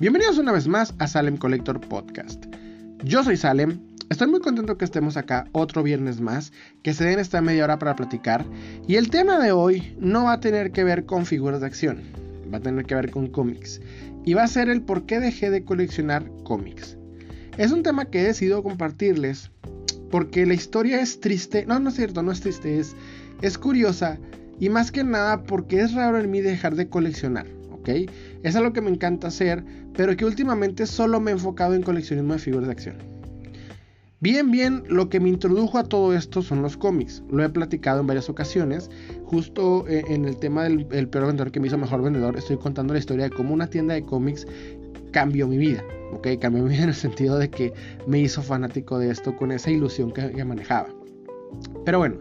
Bienvenidos una vez más a Salem Collector Podcast. Yo soy Salem, estoy muy contento que estemos acá otro viernes más, que se den esta media hora para platicar y el tema de hoy no va a tener que ver con figuras de acción, va a tener que ver con cómics y va a ser el por qué dejé de coleccionar cómics. Es un tema que he decidido compartirles porque la historia es triste, no, no es cierto, no es triste, es, es curiosa y más que nada porque es raro en mí dejar de coleccionar, ¿ok? Es algo que me encanta hacer, pero que últimamente solo me he enfocado en coleccionismo de figuras de acción. Bien, bien, lo que me introdujo a todo esto son los cómics. Lo he platicado en varias ocasiones. Justo eh, en el tema del peor vendedor que me hizo mejor vendedor, estoy contando la historia de cómo una tienda de cómics cambió mi vida. ¿ok? Cambió mi vida en el sentido de que me hizo fanático de esto con esa ilusión que, que manejaba. Pero bueno,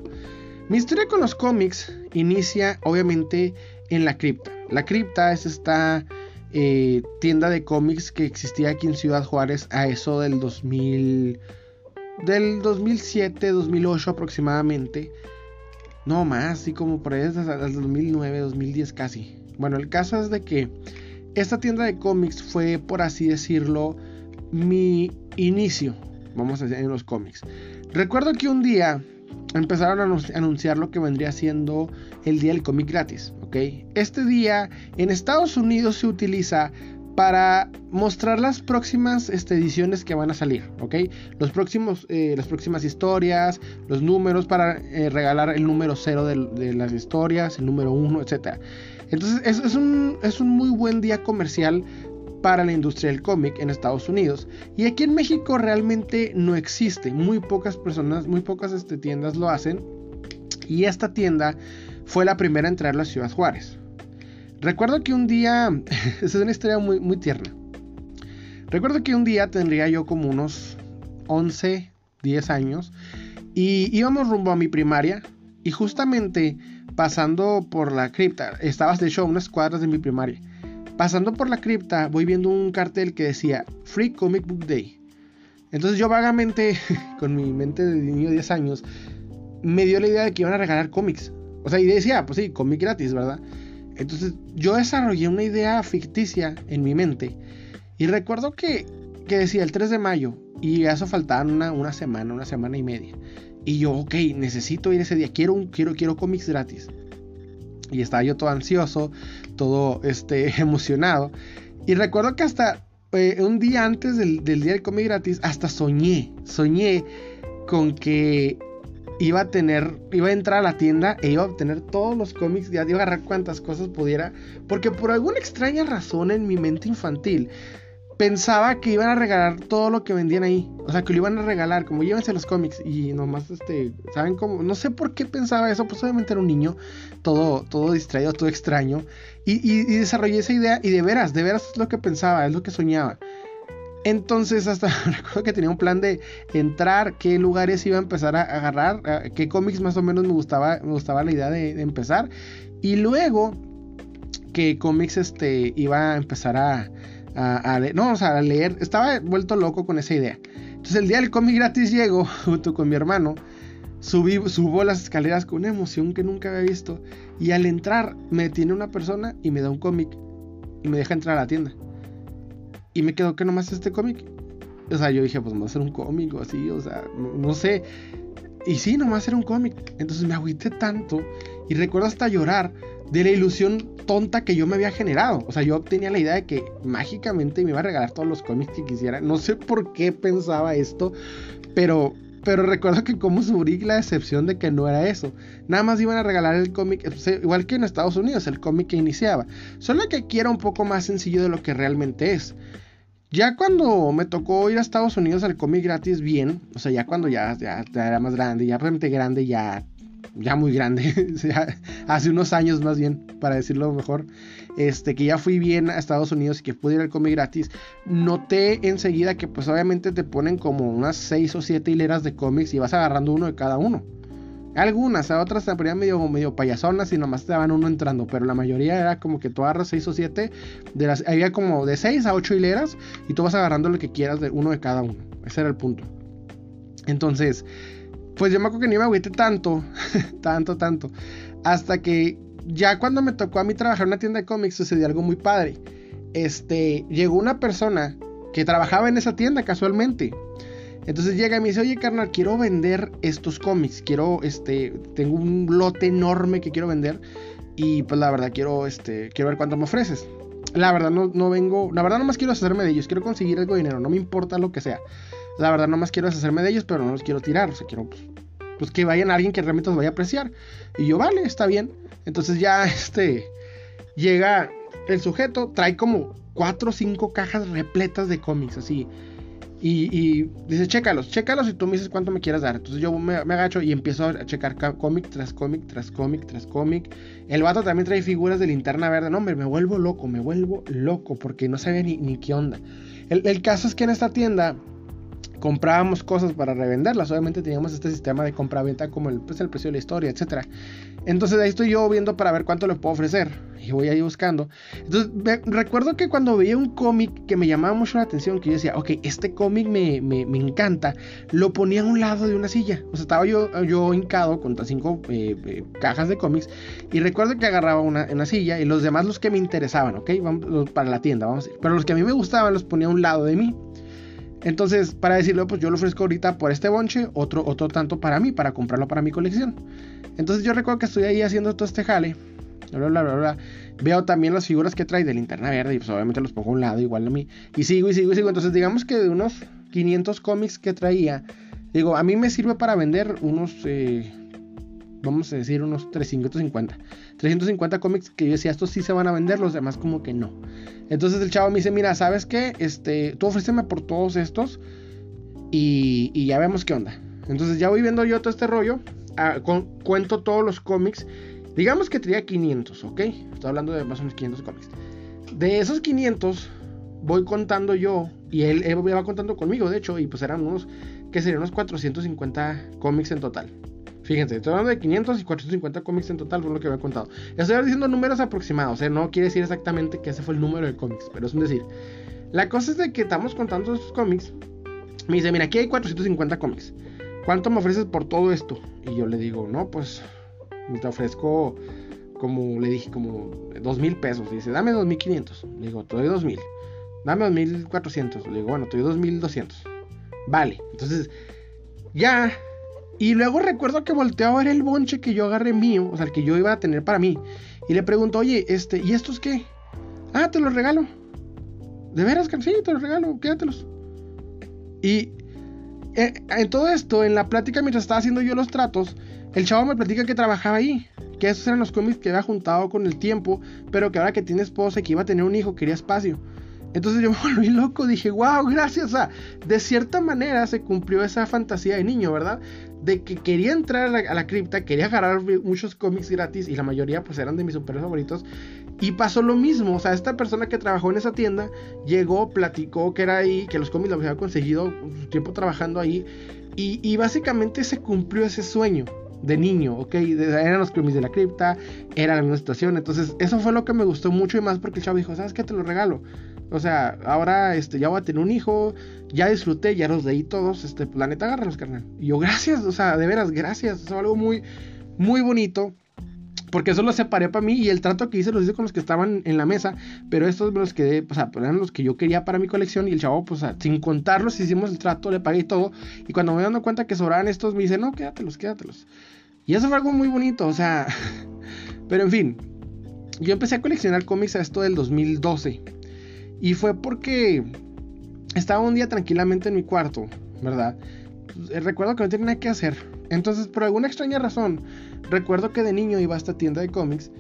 mi historia con los cómics inicia obviamente en la cripta. La cripta es esta eh, tienda de cómics que existía aquí en Ciudad Juárez a eso del 2000 del 2007 2008 aproximadamente. No más así como por ahí desde el 2009 2010 casi. Bueno el caso es de que esta tienda de cómics fue por así decirlo mi inicio vamos a decir en los cómics. Recuerdo que un día empezaron a anunciar lo que vendría siendo el día del cómic gratis. Este día en Estados Unidos se utiliza para mostrar las próximas este, ediciones que van a salir. Los próximos, eh, las próximas historias, los números para eh, regalar el número cero de, las historias, el número uno, etc. Entonces es, un, es un muy buen día comercial para la industria del cómic en Estados Unidos. Y aquí en México realmente no existe. Muy pocas personas, muy pocas este, tiendas lo hacen. Y esta tienda fue la primera en traerlo a Ciudad Juárez. Recuerdo que un día, es una historia muy, muy tierna. Recuerdo que un día tendría yo como unos 11, 10 años. Y íbamos rumbo a mi primaria. Y justamente pasando por la cripta, estabas de hecho a unas cuadras de mi primaria. Pasando por la cripta, voy viendo un cartel que decía Free Comic Book Day. Entonces yo vagamente, con mi mente de niño de 10 años, me dio la idea de que iban a regalar cómics. O sea, y decía, pues sí, cómic gratis, ¿verdad? Entonces yo desarrollé una idea ficticia en mi mente. Y recuerdo que, que decía el 3 de mayo. Y eso faltaba una, una semana, una semana y media. Y yo, ok, necesito ir ese día. Quiero, quiero, quiero cómics gratis. Y estaba yo todo ansioso, todo este, emocionado. Y recuerdo que hasta eh, un día antes del, día del cómic gratis, hasta soñé, soñé con que iba a tener, iba a entrar a la tienda e iba a obtener todos los cómics, ya iba a agarrar cuantas cosas pudiera, porque por alguna extraña razón en mi mente infantil, pensaba que iban a regalar todo lo que vendían ahí. O sea, que lo iban a regalar, como llévense los cómics. Y nomás, este, ¿saben cómo? No sé por qué pensaba eso, pues obviamente era un niño, todo, todo distraído, todo extraño. Y, desarrollé esa idea y de veras, de veras es lo que pensaba, es lo que soñaba. Entonces hasta recuerdo que tenía un plan de entrar, qué lugares iba a empezar a agarrar, qué cómics más o menos me gustaba, me gustaba la idea de, de empezar. Y luego que cómics este, iba a empezar a, a, no, o sea, a leer, estaba vuelto loco con esa idea. Entonces el día del cómic gratis llego junto con mi hermano, subí, subo las escaleras con una emoción que nunca había visto y al entrar me detiene una persona y me da un cómic y me deja entrar a la tienda. Y me quedó que nomás este cómic. O sea, yo dije, pues va a ser un cómic o así, o sea, no, sé. Y sí, nomás era un cómic. Entonces me agüité tanto y recuerdo hasta llorar de la ilusión tonta que yo me había generado. O sea, yo tenía la idea de que mágicamente me iba a regalar todos los cómics que quisiera. No sé por qué pensaba esto, pero, pero recuerdo que como subí la decepción de que no era eso. Nada más iban a regalar el cómic, igual que en Estados Unidos, el cómic que iniciaba. Solo que aquí era un poco más sencillo de lo que realmente es. Ya cuando me tocó ir a Estados Unidos al cómic gratis bien, o sea, ya cuando ya, ya, era más grande, ya realmente grande, ya ya muy grande, hace unos años más bien, para decirlo mejor, este, que ya fui bien a Estados Unidos y que pude ir al cómic gratis, noté enseguida que pues obviamente te ponen como unas 6 o 7 hileras de cómics y vas agarrando uno de cada uno. Algunas, a otras te ponían medio, medio payasonas y nomás te daban uno entrando, pero la mayoría era como que tú agarras 6 o 7, de las, había como de 6 a 8 hileras y tú vas agarrando lo que quieras de uno de cada uno. Ese era el punto. Entonces, pues yo me acuerdo que ni me agüité tanto, tanto, tanto. Hasta que ya cuando me tocó a mí trabajar en una tienda de cómics sucedió algo muy padre. este, llegó una persona que trabajaba en esa tienda casualmente. Entonces llega y me dice, oye carnal, quiero vender estos cómics, quiero, este, tengo un lote enorme que quiero vender y pues la verdad quiero, este, quiero ver cuánto me ofreces. La verdad no, no vengo, la verdad no más quiero deshacerme de ellos, quiero conseguir algo de dinero, no me importa lo que sea. La verdad no más quiero deshacerme de ellos, pero no los quiero tirar, o sea, quiero pues, pues que vayan a alguien que realmente los vaya a apreciar. Y yo, vale, está bien. Entonces ya, este, llega el sujeto, trae como cuatro o cinco cajas repletas de cómics, así. Y, dice, chécalos, chécalos y tú me dices cuánto me quieras dar. Entonces yo me, agacho y empiezo a checar cómic tras cómic, tras cómic, tras cómic. El vato también trae figuras de linterna verde. No, hombre, me vuelvo loco, me vuelvo loco porque no sabía ni, ni qué onda. El, caso es que en esta tienda comprábamos cosas para revenderlas. Obviamente teníamos este sistema de compra-venta como el, pues, el precio de la historia, etc. Entonces ahí estoy yo viendo para ver cuánto le puedo ofrecer. Y voy ahí buscando. Entonces recuerdo que cuando veía un cómic que me llamaba mucho la atención, que yo decía, ok, este cómic me, me, me, encanta, lo ponía a un lado de una silla. O sea, estaba yo, yo hincado con cinco eh, eh, cajas de cómics. Y recuerdo que agarraba una, una silla y los demás los que me interesaban, ok, vamos, para la tienda, vamos a decir. Pero los que a mí me gustaban los ponía a un lado de mí. Entonces, para decirlo, pues yo lo ofrezco ahorita por este bonche, otro, otro tanto para mí, para comprarlo para mi colección. Entonces yo recuerdo que estoy ahí haciendo todo este jale. Bla, bla, bla, bla. Veo también las figuras que trae de linterna verde y pues obviamente los pongo a un lado igual a mí. Y sigo y sigo y sigo. Entonces digamos que de unos 500 cómics que traía, digo, a mí me sirve para vender unos... Eh, vamos a decir unos 350. 350 cómics que yo decía, estos sí se van a vender, los demás como que no. Entonces el chavo me dice, mira, ¿sabes qué? Este, tú ofréceme por todos estos y, y ya vemos qué onda. Entonces ya voy viendo yo todo este rollo, ah, cuento todos los cómics. Digamos que traía 500, ¿ok? Estoy hablando de más o menos 500 cómics. De esos 500 voy contando yo y él, él va contando conmigo, de hecho, y pues eran unos, que serían unos 450 cómics en total. Fíjense, estoy hablando de 500 y 450 cómics en total, fue lo que había contado. Estoy diciendo números aproximados, ¿eh? no quiere decir exactamente que ese fue el número de cómics, pero es un decir. La cosa es de que estamos contando estos cómics. Me dice, mira, aquí hay 450 cómics. ¿Cuánto me ofreces por todo esto? Y yo le digo, no, pues te ofrezco como, le dije, como dos mil pesos. Dice, dame 2500. Le digo, te doy 2000. Dame 2400. Le digo, bueno, te doy 2200. Vale, entonces ya y luego recuerdo que volteó a ver el bonche que yo agarré mío, o sea, el que yo iba a tener para mí. Y le pregunto, oye, este, ¿y estos qué? Ah, te los regalo. ¿De veras que? Te los regalo, quédatelos. Y eh, en todo esto, en la plática mientras estaba haciendo yo los tratos, el chavo me platica que trabajaba ahí. Que esos eran los cómics que había juntado con el tiempo, pero que ahora que tiene esposa y que iba a tener un hijo, quería espacio. Entonces yo me volví loco, dije, wow, gracias. O sea, de cierta manera se cumplió esa fantasía de niño, ¿verdad? De que quería entrar a la, cripta, quería agarrar muchos cómics gratis y la mayoría pues eran de mis superhéroes favoritos. Y pasó lo mismo, o sea, esta persona que trabajó en esa tienda llegó, platicó que era ahí, que los cómics los había conseguido su tiempo trabajando ahí. Y, y básicamente se cumplió ese sueño de niño, ¿ok? Eran los cómics de la cripta, era la misma situación. Entonces, eso fue lo que me gustó mucho y más porque el chavo dijo, ¿sabes qué? Te lo regalo. O sea, ahora este, ya voy a tener un hijo, ya disfruté, ya los leí todos, este, pues, la neta, agárralos, carnal. Y yo, gracias, o sea, de veras, gracias. Es algo muy, muy bonito. Porque eso lo separé para mí y el trato que hice los hice con los que estaban en la mesa. Pero estos me los quedé, o sea, eran los que yo quería para mi colección. Y el chavo, pues, sin contarlos, hicimos el trato, le pagué todo. Y cuando me dando cuenta que sobraban estos, me dice, no, quédatelos, quédatelos. Y eso fue algo muy bonito, o sea. pero en fin, yo empecé a coleccionar cómics a esto del 2012. Y fue porque estaba un día tranquilamente en mi cuarto, ¿verdad? Pues, recuerdo que no tenía nada que hacer. Entonces, por alguna extraña razón, recuerdo que de niño iba a esta tienda de cómics.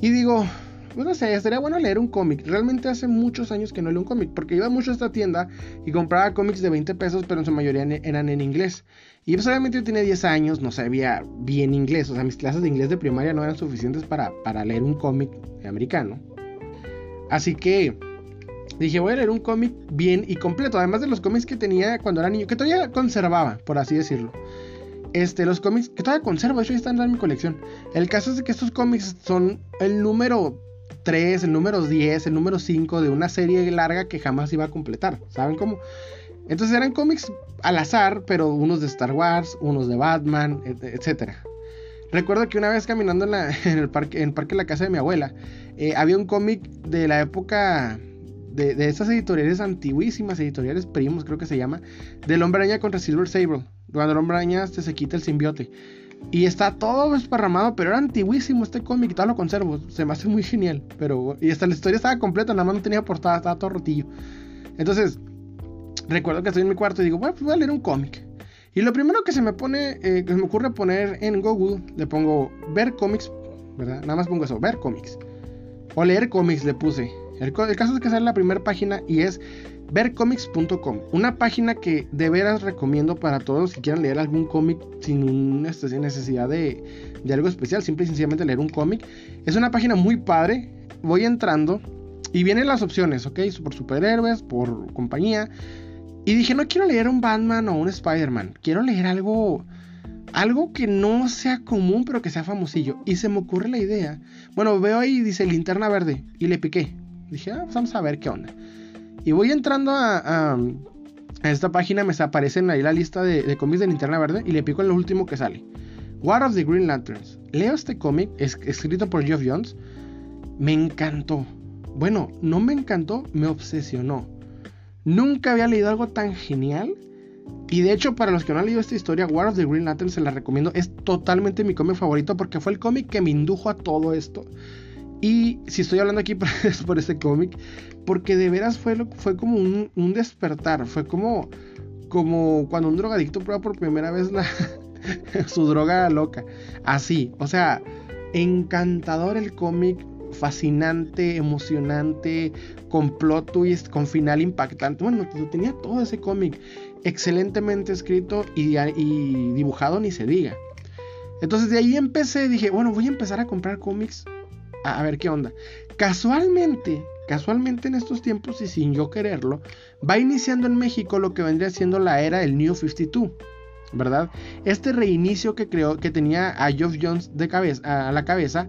Y digo, pues no sé, estaría bueno leer un cómic. Realmente hace muchos años que no leo un cómic, porque iba mucho a esta tienda y compraba cómics de 20 pesos, pero en su mayoría eran en inglés. Y pues obviamente yo tenía 10 años, no sabía bien inglés, o sea, mis clases de inglés de primaria no eran suficientes para, para leer un cómic americano. Así que dije, voy a leer un cómic bien y completo, además de los cómics que tenía cuando era niño, que todavía conservaba, por así decirlo. Este, los cómics que todavía conservo, de hecho están en mi colección. El caso es que estos cómics son el número 3, el número 10, el número 5 de una serie larga que jamás iba a completar. ¿Saben cómo? Entonces eran cómics al azar, pero unos de Star Wars, unos de Batman, etc. Recuerdo que una vez caminando en, el, parque, en el parque de la casa de mi abuela, eh, había un cómic de la época de, de estas editoriales antiguísimas, editoriales primos, creo que se llama, del hombre araña contra Silver Sable. Cuando el hombre araña este, se quita el simbiote. Y está todo esparramado, pero era antiguísimo este cómic, todo lo conservo. Se me hace muy genial. Pero, y hasta la historia estaba completa, nada más no tenía portada, estaba todo rotillo. Entonces, recuerdo que estoy en mi cuarto y digo, bueno, pues voy a leer un cómic. Y lo primero que se me pone, eh, que se me ocurre poner en Google, le pongo ver cómics, ¿verdad? Nada más pongo eso, ver cómics. O leer cómics le puse. El, caso es que sale la primera página y es vercomics.com. Una página que de veras recomiendo para todos los que quieran leer algún cómic sin, este, necesidad de, de, algo especial, simple y sencillamente leer un cómic. Es una página muy padre. Voy entrando y vienen las opciones, ¿ok? Por superhéroes, por compañía. Y dije, no quiero leer un Batman o un Spider-Man. Quiero leer algo. Algo que no sea común, pero que sea famosillo. Y se me ocurre la idea. Bueno, veo ahí, dice linterna verde. Y le piqué. Dije, ah, pues vamos a ver qué onda. Y voy entrando a, esta página. Me aparecen ahí la lista de, de cómics de linterna verde. Y le pico en lo último que sale. War of the Green Lanterns. Leo este cómic, es, escrito por Geoff Jones. Me encantó. Bueno, no me encantó, me obsesionó. Nunca había leído algo tan genial. Y de hecho, para los que no han leído esta historia, War of the Green Lantern se la recomiendo. Es totalmente mi cómic favorito porque fue el cómic que me indujo a todo esto. Y si estoy hablando aquí es por este cómic, porque de veras fue, fue como un, despertar. Fue como, como cuando un drogadicto prueba por primera vez su droga loca. Así, o sea, encantador el cómic fascinante, emocionante, con plot twist, con final impactante. Bueno, tenía todo ese cómic excelentemente escrito y, y, dibujado, ni se diga. Entonces de ahí empecé, dije, bueno, voy a empezar a comprar cómics a, ver qué onda. Casualmente, casualmente en estos tiempos y sin yo quererlo, va iniciando en México lo que vendría siendo la era del New 52. ¿Verdad? Este reinicio que creó, que tenía a Geoff Jones de cabeza, a la cabeza,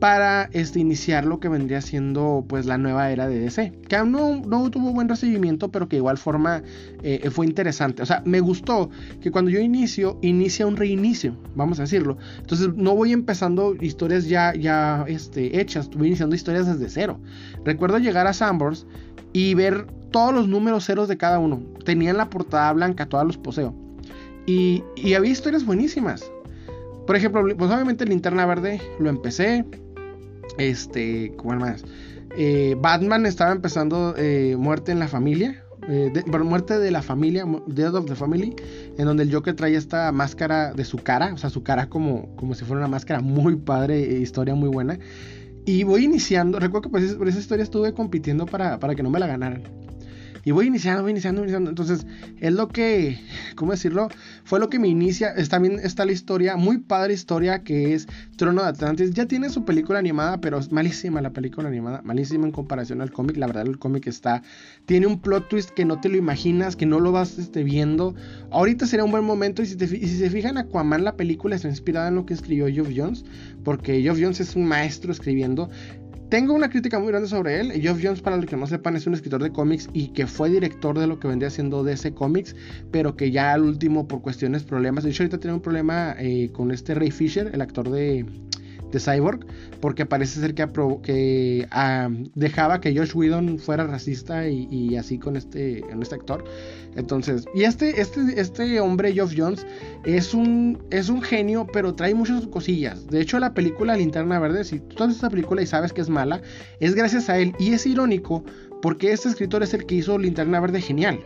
para este, iniciar lo que vendría siendo pues la nueva era de DC. Que aún no, tuvo buen recibimiento, pero que de igual forma eh, fue interesante. O sea, me gustó que cuando yo inicio, inicia un reinicio, vamos a decirlo. Entonces no voy empezando historias ya, ya este, hechas, voy iniciando historias desde cero. Recuerdo llegar a Sambors y ver todos los números ceros de cada uno. Tenían la portada blanca, todos los poseo. Y, y había historias buenísimas. Por ejemplo, pues obviamente Linterna Verde lo empecé, este, ¿cuál más? Eh, Batman estaba empezando eh, Muerte en la Familia. Eh, muerte de la familia, Death of the Family, en donde el Joker trae esta máscara de su cara, o sea, su cara como, como si fuera una máscara muy padre, historia muy buena. Y voy iniciando, recuerdo que por esa historia estuve compitiendo para, para que no me la ganaran. Y voy iniciando, voy iniciando, iniciando. Entonces, es lo que, ¿cómo decirlo? Fue lo que me inicia. También está la historia, muy padre historia, que es Trono de Atlantis. Ya tiene su película animada, pero es malísima la película animada. Malísima en comparación al cómic. La verdad, el cómic está. Tiene un plot twist que no te lo imaginas, que no lo vas este, viendo. Ahorita sería un buen momento. Y si, si se fijan, Aquaman, la película está inspirada en lo que escribió Geoff Jones. Porque Geoff Jones es un maestro escribiendo. Tengo una crítica muy grande sobre él. Geoff Jones, para los que no sepan, es un escritor de cómics y que fue director de lo que vendría siendo DC Comics, pero que ya al último, por cuestiones, problemas. De hecho, ahorita tiene un problema eh, con este Ray Fisher, el actor de, de Cyborg, porque parece ser que, dejaba que Josh Whedon fuera racista y, así con este, este actor. Entonces, y este, este, este hombre, Geoff Jones, es un, es un genio, pero trae muchas cosillas. De hecho, la película Linterna Verde, si tú haces esta película y sabes que es mala, es gracias a él. Y es irónico porque este escritor es el que hizo Linterna Verde genial.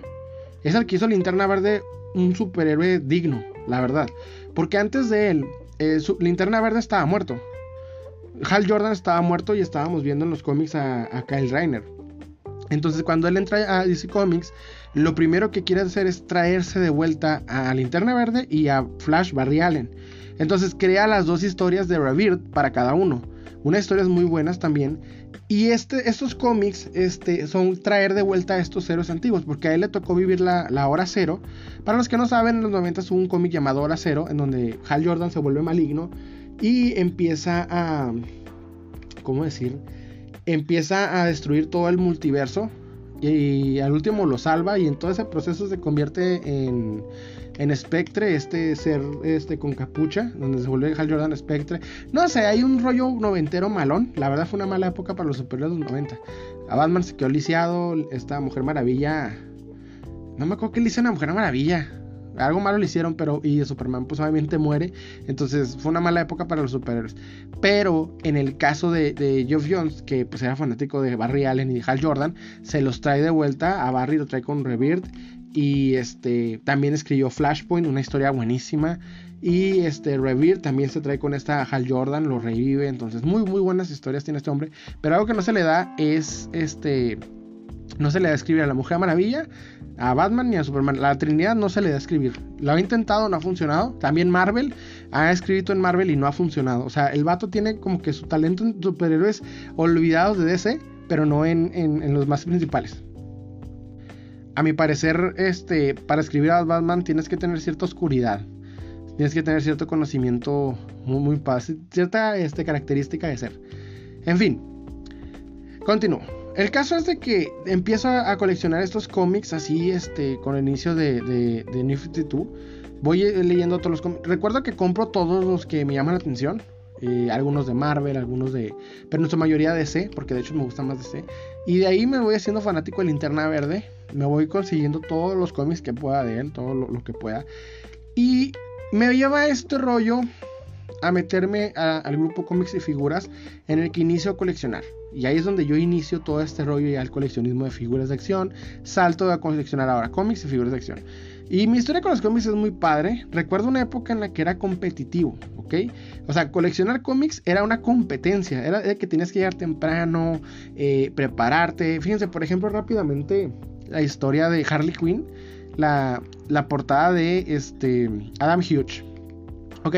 Es el que hizo Linterna Verde un superhéroe digno, la verdad. Porque antes de él, eh, su, Linterna Verde estaba muerto. Hal Jordan estaba muerto y estábamos viendo en los cómics a, Kyle Reiner. Entonces cuando él entra a DC Comics, lo primero que quiere hacer es traerse de vuelta a Linterna Verde y a Flash Barry Allen. Entonces crea las dos historias de Rebirth para cada uno. Unas historias muy buenas también. Y este, estos cómics este, son traer de vuelta a estos héroes antiguos, porque a él le tocó vivir la, hora cero. Para los que no saben, en los 90 hubo un cómic llamado Hora Cero, en donde Hal Jordan se vuelve maligno y empieza a, ¿cómo decir? Empieza a destruir todo el multiverso y al último lo salva y en todo ese proceso se convierte en, en Spectre, este ser este con capucha, donde se vuelve Hal Jordan Spectre. No sé, hay un rollo noventero malón. La verdad fue una mala época para los superhéroes de los 90. A Batman se quedó lisiado, esta Mujer Maravilla. No me acuerdo que le hizo una Mujer Maravilla. Algo malo le hicieron, pero. Y Superman, pues obviamente muere. Entonces fue una mala época para los superhéroes. Pero en el caso de, de Geoff Jones, que pues era fanático de Barry Allen y de Hal Jordan, se los trae de vuelta. A Barry lo trae con Rebirth. Y este también escribió Flashpoint, una historia buenísima. Y este Rebirth también se trae con esta Hal Jordan, lo revive. Entonces, muy, muy buenas historias tiene este hombre. Pero algo que no se le da es este. No se le da a escribir a la Mujer Maravilla, a Batman ni a Superman. La Trinidad no se le da a escribir. Lo ha intentado, no ha funcionado. También Marvel ha escrito en Marvel y no ha funcionado. O sea, el vato tiene como que su talento en superhéroes olvidados de DC, pero no en, en los más principales. A mi parecer, este, para escribir a Batman tienes que tener cierta oscuridad. Tienes que tener cierto conocimiento muy, muy cierta este, característica de ser. En fin, continúo. El caso es de que empiezo a, coleccionar estos cómics así, este, con el inicio de, de, de New 52. Voy eh, leyendo todos los cómics. Recuerdo que compro todos los que me llaman la atención. Eh, algunos de Marvel, algunos de... Pero en su mayoría de DC, porque de hecho me gusta más DC. Y de ahí me voy haciendo fanático de Linterna Verde. Me voy consiguiendo todos los cómics que pueda de él, todo lo, lo que pueda. Y me lleva este rollo a meterme al grupo cómics y figuras en el que inicio a coleccionar. Y ahí es donde yo inicio todo este rollo y al coleccionismo de figuras de acción. Salto a coleccionar ahora cómics y figuras de acción. Y mi historia con los cómics es muy padre. Recuerdo una época en la que era competitivo, ¿ok? O sea, coleccionar cómics era una competencia. Era de que tenías que llegar temprano, eh, prepararte. Fíjense, por ejemplo, rápidamente la historia de Harley Quinn. La, la portada de este, Adam Hughes. Ok,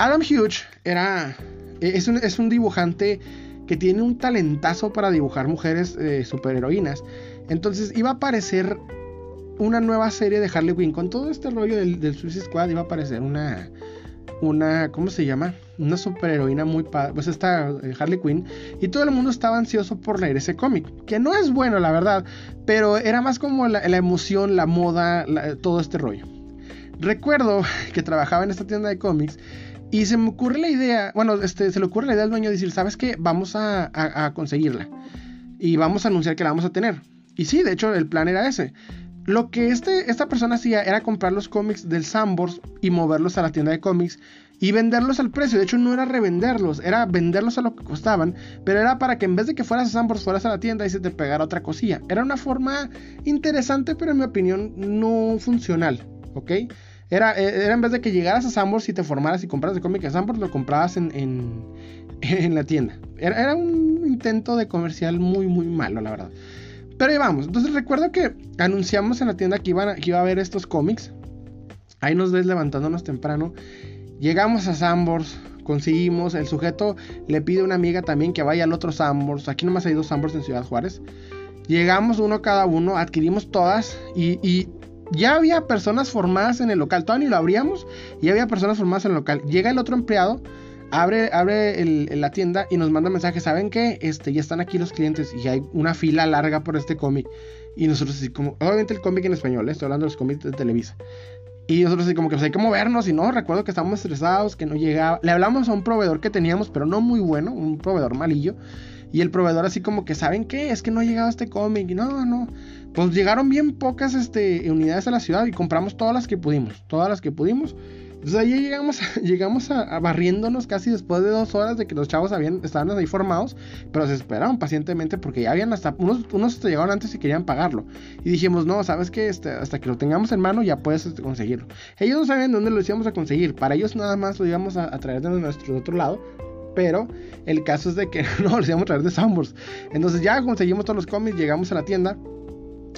Adam Hughes era, es un, es un dibujante que tiene un talentazo para dibujar mujeres eh, superheroínas. Entonces iba a aparecer una nueva serie de Harley Quinn. Con todo este rollo del, Suicide Squad iba a aparecer una, una, ¿cómo se llama? Una superheroína muy padre, pues esta eh, Harley Quinn, y todo el mundo estaba ansioso por leer ese cómic, que no es bueno, la verdad, pero era más como la, emoción, la moda, todo este rollo. Recuerdo que trabajaba en esta tienda de cómics y se me ocurre la idea, bueno, este, se le ocurre la idea al dueño de decir, ¿sabes qué? Vamos a, conseguirla. Y vamos a anunciar que la vamos a tener. Y sí, de hecho, el plan era ese. Lo que este, esta persona hacía era comprar los cómics del Sambors y moverlos a la tienda de cómics y venderlos al precio. De hecho, no era revenderlos, era venderlos a lo que costaban, pero era para que en vez de que fueras a Sambors, fueras a la tienda y se te pegara otra cosilla. Era una forma interesante, pero en mi opinión no funcional, ¿ok? Era, eh, era en vez de que llegaras a Sambors y te formaras y compraras el cómic a Sambors, lo comprabas en, en, la tienda. Era, era, un intento de comercial muy, muy malo, la verdad. Pero ahí vamos. Entonces recuerdo que anunciamos en la tienda que, iban que iba a haber estos cómics. Ahí nos ves levantándonos temprano. Llegamos a Sambors, conseguimos. El sujeto le pide a una amiga también que vaya al otro Sambors. Aquí nomás hay dos Sambors en Ciudad Juárez. Llegamos uno cada uno, adquirimos todas y, y ya había personas formadas en el local. Todavía ni lo abríamos y había personas formadas en el local. Llega el otro empleado, abre, abre la tienda y nos manda mensaje. ¿Saben qué? Este, ya están aquí los clientes y hay una fila larga por este cómic. Y nosotros así como, obviamente el cómic en español, ¿eh? estoy hablando de los cómics de Televisa. Y nosotros así como que pues hay que movernos y no, recuerdo que estábamos estresados, que no llegaba. Le hablamos a un proveedor que teníamos, pero no muy bueno, un proveedor malillo. Y el proveedor así como que, ¿saben qué? Es que no ha llegado este cómic. No, no. Pues llegaron bien pocas este, unidades a la ciudad y compramos todas las que pudimos. Todas las que pudimos. Entonces ahí llegamos, llegamos a, barriéndonos casi después de dos horas de que los chavos habían, estaban ahí formados, pero se esperaron pacientemente porque ya habían hasta, unos, unos llegaron antes y querían pagarlo. Y dijimos, no, sabes que este, hasta que lo tengamos en mano ya puedes este, conseguirlo. Ellos no sabían dónde lo íbamos a conseguir, para ellos nada más lo íbamos a, traer de nuestro otro lado, pero el caso es de que no, lo íbamos a traer de Sambors. Entonces ya conseguimos todos los cómics, llegamos a la tienda.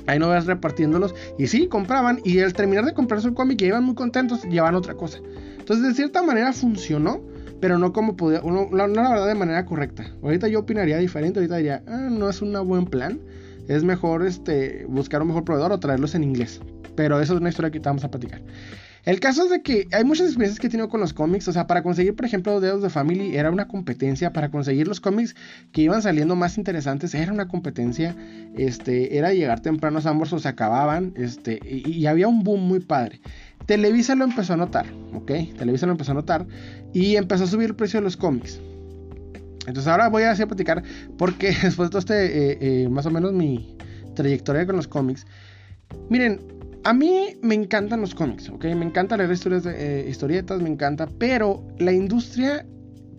Ahí no vas repartiéndolos. Y sí, compraban. Y al terminar de comprar su cómic, y iban muy contentos, llevaban otra cosa. Entonces, de cierta manera funcionó. Pero no como podía. No, la verdad, de manera correcta. Ahorita yo opinaría diferente. Ahorita diría, ah, no es un buen plan. Es mejor este, buscar un mejor proveedor o traerlos en inglés. Pero eso es una historia que te vamos a platicar. El caso es de que hay muchas experiencias que he tenido con los cómics. O sea, para conseguir, por ejemplo, Dedos de Family era una competencia. Para conseguir los cómics que iban saliendo más interesantes era una competencia. Este, era llegar temprano a Sambors o se acababan. Este, y, y, había un boom muy padre. Televisa lo empezó a notar, ¿ok? Televisa lo empezó a notar y empezó a subir el precio de los cómics. Entonces ahora voy a hacer platicar porque después de todo este, eh, eh, más o menos mi trayectoria con los cómics. Miren, a mí me encantan los cómics, ¿ok? Me encanta leer historias de, eh, historietas, me encanta, pero la industria,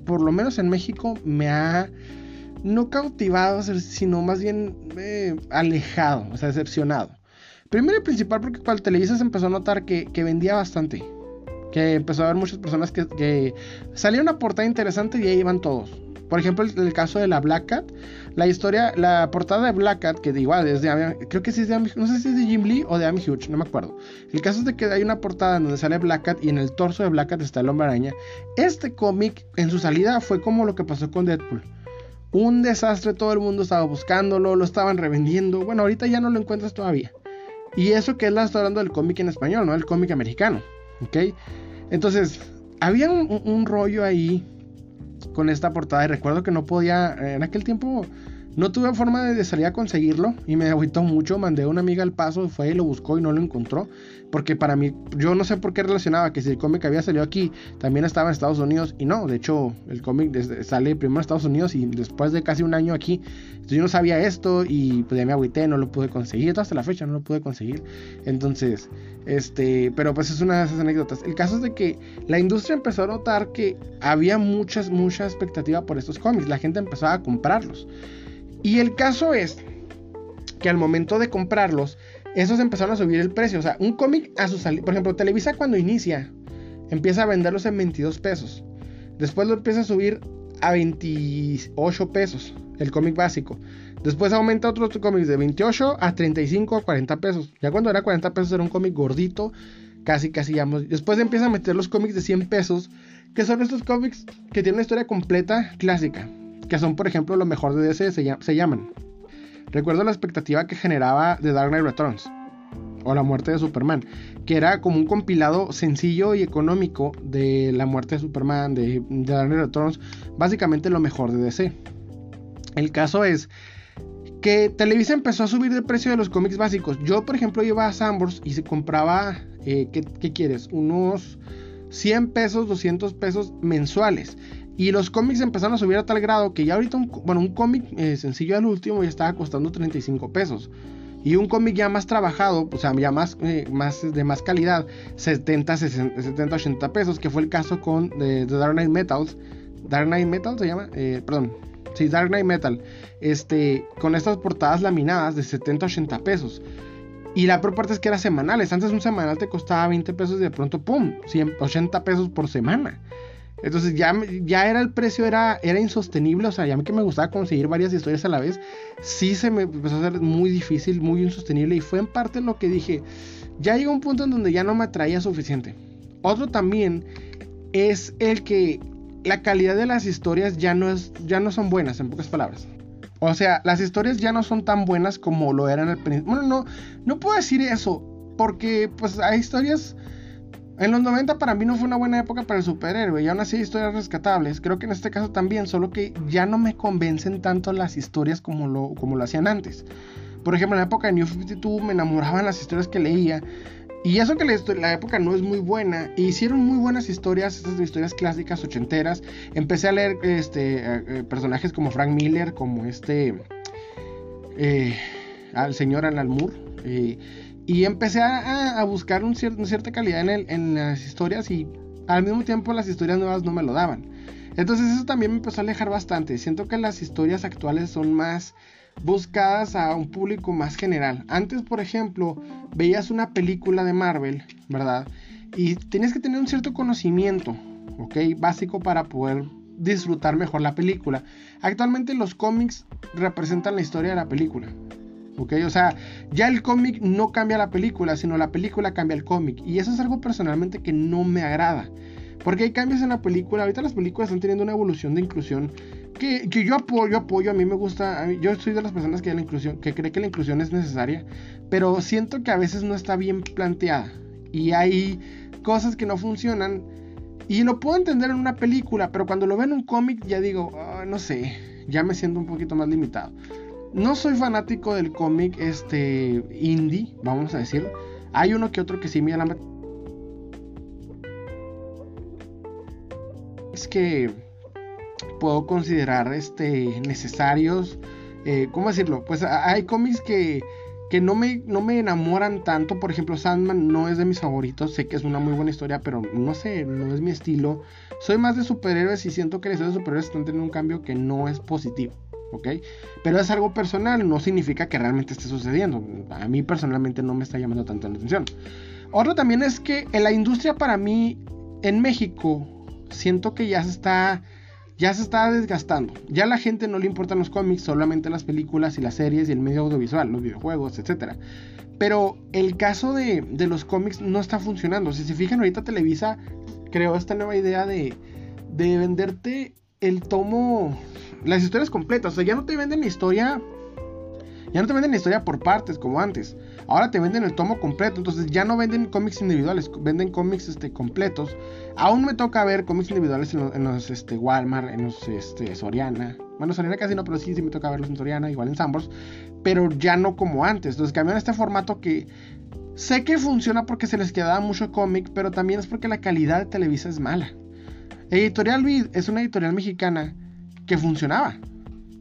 por lo menos en México, me ha no cautivado, sino más bien alejado, o sea, decepcionado. Primero y principal porque cuando Televisa se empezó a notar que, que vendía bastante. Que empezó a haber muchas personas que, que salía una portada interesante y ahí iban todos. Por ejemplo, el, el, caso de la Black Cat, la historia, la portada de Black Cat, que igual es de, creo que sí es de, no sé si es de Jim Lee o de Amy Hughes, no me acuerdo. El caso es de que hay una portada en donde sale Black Cat y en el torso de Black Cat está el hombre araña. Este cómic, en su salida, fue como lo que pasó con Deadpool. Un desastre, todo el mundo estaba buscándolo, lo estaban revendiendo. Bueno, ahorita ya no lo encuentras todavía. Y eso que es la estoy hablando del cómic en español, no el cómic americano. ¿Ok? Entonces, había un rollo ahí con esta portada y recuerdo que no podía, en aquel tiempo no tuve forma de salir a conseguirlo y me agüitó mucho. Mandé a una amiga al paso, fue y lo buscó y no lo encontró. Porque para mí, yo no sé por qué relacionaba que si el cómic había salido aquí, también estaba en Estados Unidos. Y no, de hecho, el cómic sale primero en Estados Unidos y después de casi un año aquí. Yo no sabía esto y pues ya me agüité, no lo pude conseguir. Hasta la fecha no lo pude conseguir. Entonces, este, pero pues es una de esas anécdotas. El caso es de que la industria empezó a notar que había muchas, mucha expectativa por estos cómics. La gente empezaba a comprarlos. Y el caso es que al momento de comprarlos, esos empezaron a subir el precio. O sea, un cómic a su salida, por ejemplo, Televisa cuando inicia, empieza a venderlos en 22 pesos. Después lo empieza a subir a 28 pesos, el cómic básico. Después aumenta otros cómics de 28 a 35 o 40 pesos. Ya cuando era 40 pesos era un cómic gordito, casi casi ya. Después empieza a meter los cómics de 100 pesos, que son estos cómics que tienen una historia completa clásica que son por ejemplo lo mejor de DC, se, llaman. Recuerdo la expectativa que generaba de Dark Knight Returns o la muerte de Superman, que era como un compilado sencillo y económico de la muerte de Superman, de, Dark Knight Returns, básicamente lo mejor de DC. El caso es que Televisa empezó a subir el precio de los cómics básicos. Yo, por ejemplo, iba a Sambors y se compraba, eh, ¿qué, ¿qué, quieres? Unos 100 pesos, 200 pesos mensuales. Y los cómics empezaron a subir a tal grado que ya ahorita, un, bueno, un cómic eh, sencillo al último ya estaba costando 35 pesos. Y un cómic ya más trabajado, o sea, ya más, eh, más de más calidad, 70, 60, 70, 80 pesos, que fue el caso con The Dark Knight Metals. Dark Knight Metal se llama, eh, perdón, sí, Dark Knight Metal. Este, con estas portadas laminadas de 70, 80 pesos. Y la peor parte es que era semanales. Antes un semanal te costaba 20 pesos y de pronto, ¡pum! 100, 80 pesos por semana. Entonces ya, ya era el precio, era, era insostenible. O sea, ya que me gustaba conseguir varias historias a la vez, sí se me empezó a hacer muy difícil, muy insostenible. Y fue en parte lo que dije. Ya llegó un punto en donde ya no me atraía suficiente. Otro también es el que la calidad de las historias ya no, es, ya no son buenas, en pocas palabras. O sea, las historias ya no son tan buenas como lo eran al principio. Bueno, no, no puedo decir eso. Porque pues hay historias en los 90 para mí no fue una buena época para el superhéroe y aún así historias rescatables. Creo que en este caso también, solo que ya no me convencen tanto las historias como lo, como lo hacían antes. Por ejemplo, en la época de New 52 me enamoraban las historias que leía. Y eso que la, la, época no es muy buena. E hicieron muy buenas historias, estas historias clásicas, ochenteras. Empecé a leer este, eh, personajes como Frank Miller, como este... Eh, al señor Alan Moore. Eh, y empecé a, buscar una cierta calidad en, las historias y al mismo tiempo las historias nuevas no me lo daban. Entonces eso también me empezó a alejar bastante. Siento que las historias actuales son más buscadas a un público más general. Antes, por ejemplo, veías una película de Marvel, ¿verdad? Y tenías que tener un cierto conocimiento, ¿ok? Básico para poder disfrutar mejor la película. Actualmente los cómics representan la historia de la película. ¿Ok? O sea, ya el cómic no cambia la película, sino la película cambia el cómic. Y eso es algo personalmente que no me agrada. Porque hay cambios en la película. Ahorita las películas están teniendo una evolución de inclusión que, que yo apoyo, apoyo. A mí me gusta. yo soy de las personas que, la inclusión, que cree que la inclusión es necesaria. Pero siento que a veces no está bien planteada. y hay cosas que no funcionan y lo puedo entender en una película, pero cuando lo veo en un cómic ya digo, no sé, ya me siento un poquito más limitado. No soy fanático del cómic este indie, vamos a decir. Hay uno que otro que sí me llama es que puedo considerar este necesarios eh, ¿cómo decirlo? Pues hay cómics que que no me, no me enamoran tanto. Por ejemplo, Sandman no es de mis favoritos. Sé que es una muy buena historia, pero no sé, no es mi estilo. Soy más de superhéroes y siento que las historias de superhéroes están teniendo un cambio que no es positivo. ¿Ok? Pero es algo personal, no significa que realmente esté sucediendo. A mí personalmente no me está llamando tanto la atención. Otro también es que en la industria para mí en México siento que ya se está ya se está desgastando. Ya a la gente no le importan los cómics, solamente las películas y las series y el medio audiovisual, los videojuegos, etc. Pero el caso de, los cómics no está funcionando. Si se fijan, ahorita Televisa creó esta nueva idea de, de venderte el tomo, las historias completas. O sea, ya no te venden la historia ya no te venden la historia por partes como antes. Ahora te venden el tomo completo. Entonces ya no venden cómics individuales, venden cómics este, completos. Aún me toca ver cómics individuales en los, este, Walmart, en los este, Soriana. Bueno, Soriana casi no, pero sí, sí me toca verlos en Soriana, igual en Sambors. Pero ya no como antes. Entonces cambiaron este formato que sé que funciona porque se les quedaba mucho cómic, pero también es porque la calidad de Televisa es mala. Editorial Vid es una editorial mexicana que funcionaba.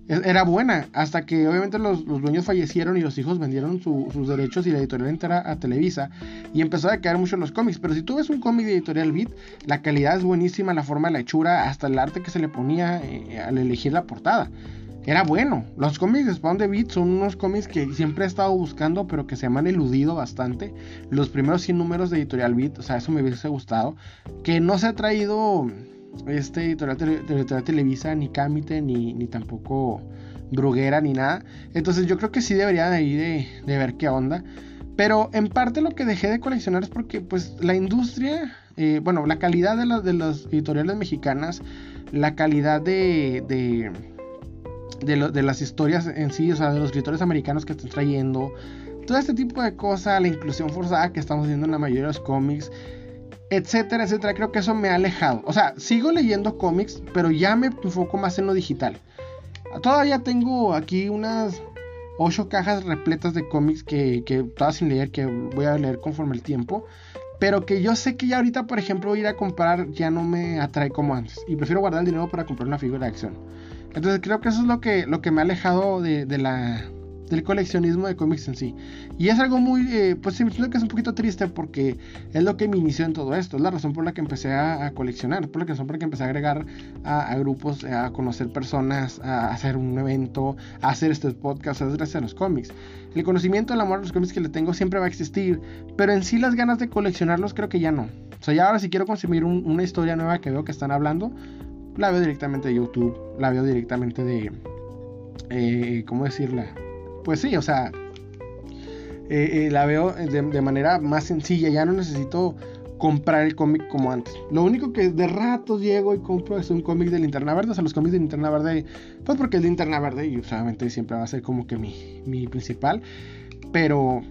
E-, era buena, hasta que obviamente los, dueños fallecieron y los hijos vendieron sus derechos y la editorial entera a Televisa y empezó a caer mucho en los cómics. Pero si tú ves un cómic de editorial Beat, la calidad es buenísima, la forma la hechura, hasta el arte que se le ponía eh, al elegir la portada. Era bueno. Los cómics de Spawn de Beat son unos cómics que siempre he estado buscando, pero que se me han eludido bastante. Los primeros 100 números de Editorial Beat, o sea, eso me hubiese gustado. Que no se ha traído este editorial, Televisa, ni Camite, ni, ni tampoco Bruguera, ni nada. Entonces yo creo que sí debería de ir de, ver qué onda. Pero en parte lo que dejé de coleccionar es porque pues la industria, eh, bueno, la calidad de, de las editoriales mexicanas, la calidad de, de, de, las historias en sí, o sea, de los escritores americanos que están trayendo, todo este tipo de cosas, la inclusión forzada que estamos viendo en la mayoría de los cómics, etcétera, etcétera. Creo que eso me ha alejado. O sea, sigo leyendo cómics, pero ya me enfoco más en lo digital. Todavía tengo aquí unas ocho cajas repletas de cómics que, que todas sin leer, que voy a leer conforme el tiempo. Pero que yo sé que ya ahorita, por ejemplo, ir a comprar ya no me atrae como antes. Y prefiero guardar el dinero para comprar una figura de acción. Entonces creo que eso es lo que, lo que me ha alejado de, de la, del coleccionismo de cómics en sí. Y es algo muy, eh, pues siento que es un poquito triste porque es lo que me inició en todo esto, es la razón por la que empecé a, coleccionar, por la razón por la que empecé a agregar a, grupos, a conocer personas, a hacer un evento, a hacer este podcast, es gracias a los cómics. El conocimiento, el amor a los cómics que le tengo siempre va a existir, pero en sí las ganas de coleccionarlos creo que ya no. O sea, ya ahora si quiero consumir una historia nueva que veo que están hablando, la veo directamente de YouTube, la veo directamente de... Eh, ¿Cómo decirla? Pues sí, o sea, eh, eh, la veo de, manera más sencilla, ya no necesito comprar el cómic como antes. Lo único que de ratos llego y compro es un cómic de Linterna Verde, o sea, los cómics de Linterna Verde, pues porque es Linterna Verde y obviamente siempre va a ser como que mi, mi principal, pero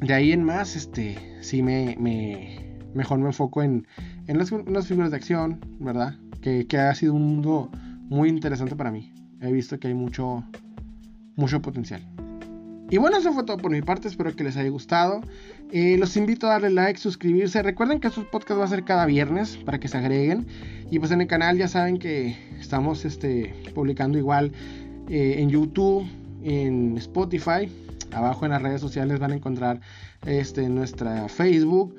de ahí en más, este, sí me, me mejor me enfoco en, en las, figuras de acción, ¿verdad? Que, que ha sido un mundo muy interesante para mí. He visto que hay mucho, mucho potencial. Y bueno, eso fue todo por mi parte, espero que les haya gustado. Eh, los invito a darle like, suscribirse. Recuerden que estos podcasts va a ser cada viernes para que se agreguen. Y pues en el canal ya saben que estamos este, publicando igual eh, en YouTube, en Spotify. Abajo en las redes sociales van a encontrar este, nuestra Facebook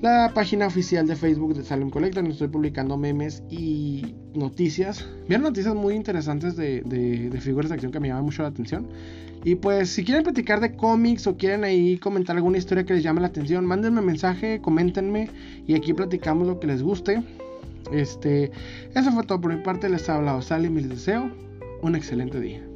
la página oficial de Facebook de Salem Collector, donde estoy publicando memes y noticias. Vieron noticias muy interesantes de, figuras de acción que me llaman mucho la atención. Y pues si quieren platicar de cómics o quieren ahí comentar alguna historia que les llame la atención, mándenme mensaje, coméntenme y aquí platicamos lo que les guste. Este, eso fue todo por mi parte, les ha hablado Salem y les deseo un excelente día.